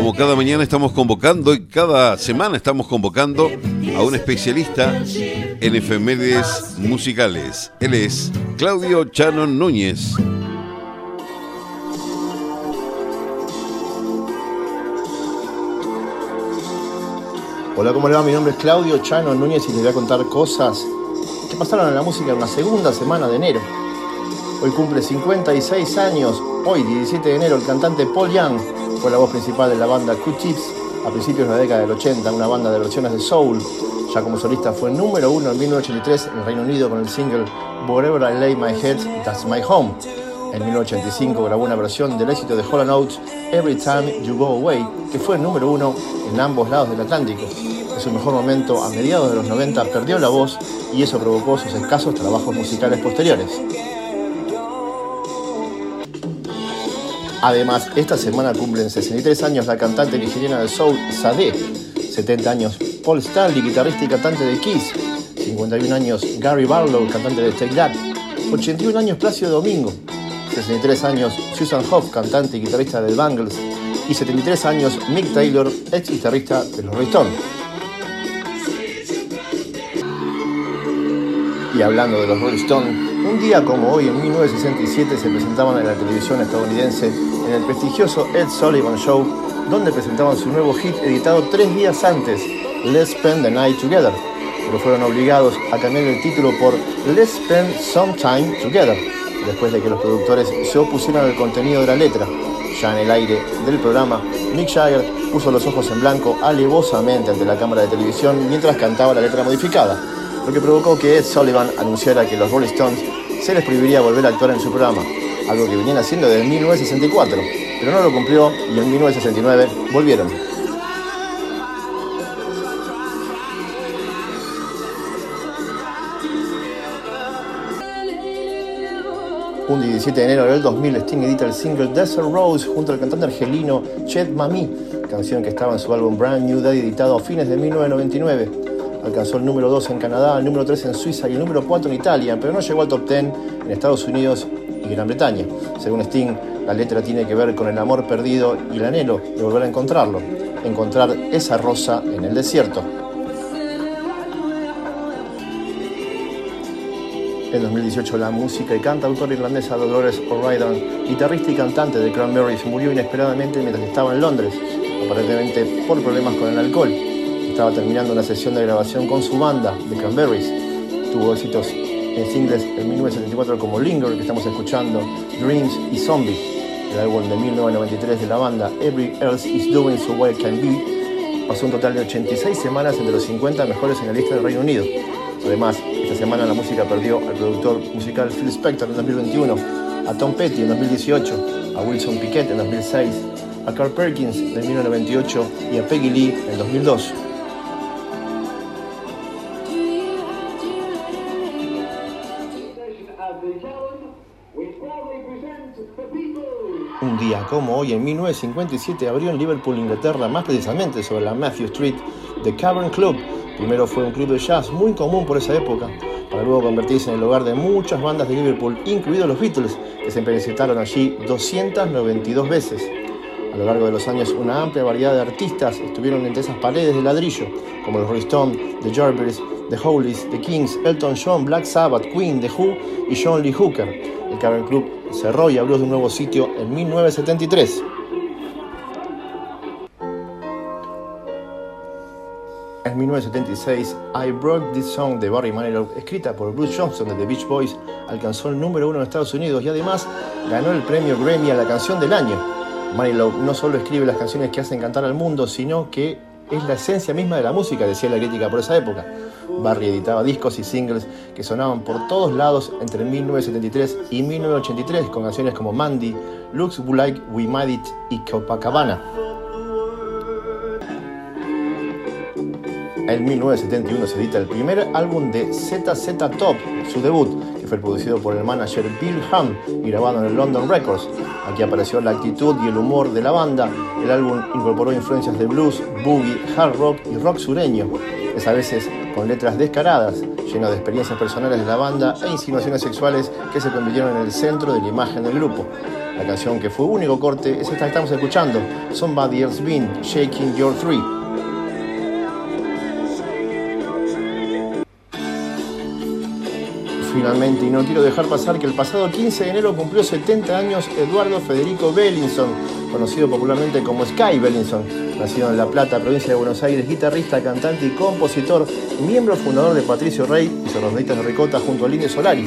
Como cada mañana estamos convocando y cada semana estamos convocando a un especialista en efemérides musicales. Él es Claudio Chano Núñez. Hola, ¿cómo le va? Mi nombre es Claudio Chano Núñez y les voy a contar cosas que pasaron en la música en la segunda semana de enero. Hoy cumple 56 años, hoy 17 de enero, el cantante Paul Young fue la voz principal de la banda Q-Tips a principios de la década del 80, una banda de versiones de soul. Ya como solista fue número uno en 1983 en el Reino Unido con el single Wherever I Lay My Head, That's My Home. En 1985 grabó una versión del éxito de Holland Oates, Every Time You Go Away, que fue número uno en ambos lados del Atlántico. En su mejor momento, a mediados de los 90, perdió la voz y eso provocó sus escasos trabajos musicales posteriores. Además, esta semana cumplen 63 años la cantante nigeriana de soul Sade, 70 años Paul Stanley, guitarrista y cantante de Kiss, 51 años Gary Barlow, cantante de Take That, 81 años Plácido Domingo, 63 años Susan Hoff, cantante y guitarrista de Bangles, y 73 años Mick Taylor, ex guitarrista de los Rolling Y hablando de los Rolling Stones, un día como hoy, en 1967, se presentaban en la televisión estadounidense en el prestigioso Ed Sullivan Show, donde presentaban su nuevo hit editado tres días antes, Let's Spend the Night Together, pero fueron obligados a cambiar el título por Let's Spend Some Time Together, después de que los productores se opusieran al contenido de la letra. Ya en el aire del programa, Mick Jagger puso los ojos en blanco alevosamente ante la cámara de televisión mientras cantaba la letra modificada, lo que provocó que Ed Sullivan anunciara que los Rolling Stones se les prohibiría volver a actuar en su programa, algo que venían haciendo desde 1964, pero no lo cumplió y en 1969 volvieron. Un 17 de enero del 2000, Sting edita el single Desert Rose junto al cantante argelino Chet Mami, canción que estaba en su álbum Brand New Day editado a fines de 1999. Alcanzó el número 2 en Canadá, el número 3 en Suiza y el número 4 en Italia, pero no llegó al top 10 en Estados Unidos y Gran Bretaña. Según Sting, la letra tiene que ver con el amor perdido y el anhelo de volver a encontrarlo, encontrar esa rosa en el desierto. En 2018 la música y cantautora irlandesa Dolores O'Riordan, guitarrista y cantante de Cranberries, murió inesperadamente mientras estaba en Londres, aparentemente por problemas con el alcohol. Estaba terminando una sesión de grabación con su banda, The Cranberries. Tuvo éxitos en singles en 1974 como Linger, que estamos escuchando, Dreams y Zombie. El álbum de 1993 de la banda Every Else Is Doing So Well Can Be pasó un total de 86 semanas entre los 50 mejores en la lista del Reino Unido. Además, esta semana la música perdió al productor musical Phil Spector en 2021, a Tom Petty en 2018, a Wilson Piquet en 2006, a Carl Perkins en 1998 y a Peggy Lee en 2002. Como hoy, en 1957, abrió en Liverpool, Inglaterra, más precisamente sobre la Matthew Street, The Cavern Club. Primero fue un club de jazz muy común por esa época, para luego convertirse en el hogar de muchas bandas de Liverpool, incluidos los Beatles, que se presentaron allí 292 veces. A lo largo de los años, una amplia variedad de artistas estuvieron entre esas paredes de ladrillo, como los Rolling Stones, The Jarvis, The Hollies, The Kings, Elton John, Black Sabbath, Queen, The Who y John Lee Hooker. El Cavern Club cerró y abrió un nuevo sitio en 1973. En 1976, I Broke This Song de Barry Manilow, escrita por Bruce Johnson de The Beach Boys, alcanzó el número uno en Estados Unidos y además ganó el premio Grammy a la canción del año. Manilow no solo escribe las canciones que hacen cantar al mundo, sino que es la esencia misma de la música, decía la crítica por esa época. Barry editaba discos y singles que sonaban por todos lados entre 1973 y 1983 con canciones como Mandy, Looks Like We Made It y Copacabana. En 1971 se edita el primer álbum de ZZ Top, su debut, que fue producido por el manager Bill Ham y grabado en el London Records. Aquí apareció la actitud y el humor de la banda. El álbum incorporó influencias de blues, boogie, hard rock y rock sureño. Es a veces con letras descaradas, lleno de experiencias personales de la banda e insinuaciones sexuales que se convirtieron en el centro de la imagen del grupo. La canción que fue único corte es esta que estamos escuchando, Somebody Else Been, Shaking Your Tree. Finalmente, y no quiero dejar pasar que el pasado 15 de enero cumplió 70 años Eduardo Federico Bellinson, conocido popularmente como Sky Bellinson, nacido en La Plata, provincia de Buenos Aires, guitarrista, cantante y compositor, miembro fundador de Patricio Rey y Sorondaditas de Ricota junto a Línea Solari.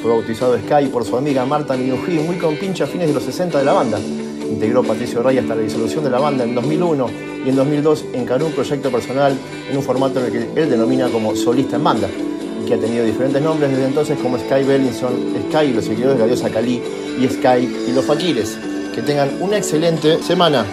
Fue bautizado Sky por su amiga Marta Minujín, muy compincha a fines de los 60 de la banda. Integró Patricio Rey hasta la disolución de la banda en 2001 y en 2002 encaró un proyecto personal en un formato en el que él denomina como solista en banda que ha tenido diferentes nombres desde entonces como Sky Bellinson, Sky y los seguidores de la diosa Kali y Sky y los Fakires. Que tengan una excelente semana.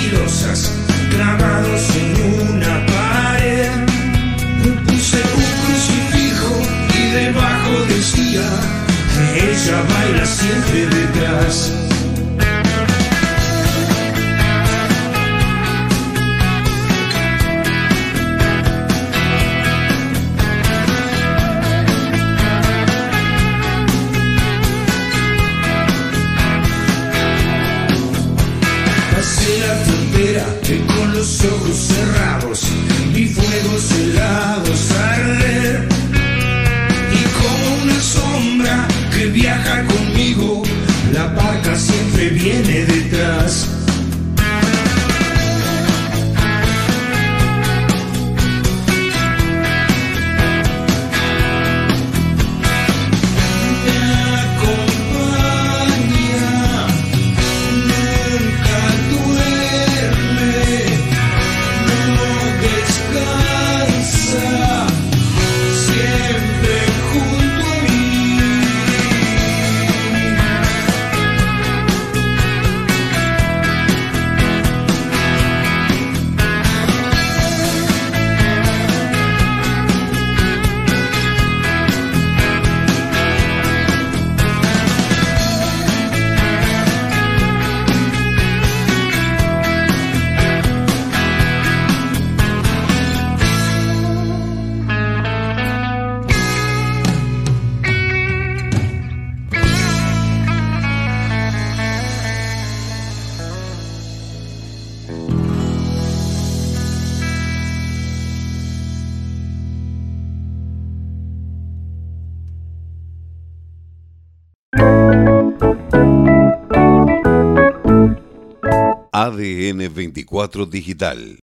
mentirosas grabados en una pared. Puse un crucifijo y debajo decía que ella baila siempre detrás. ADN 24 Digital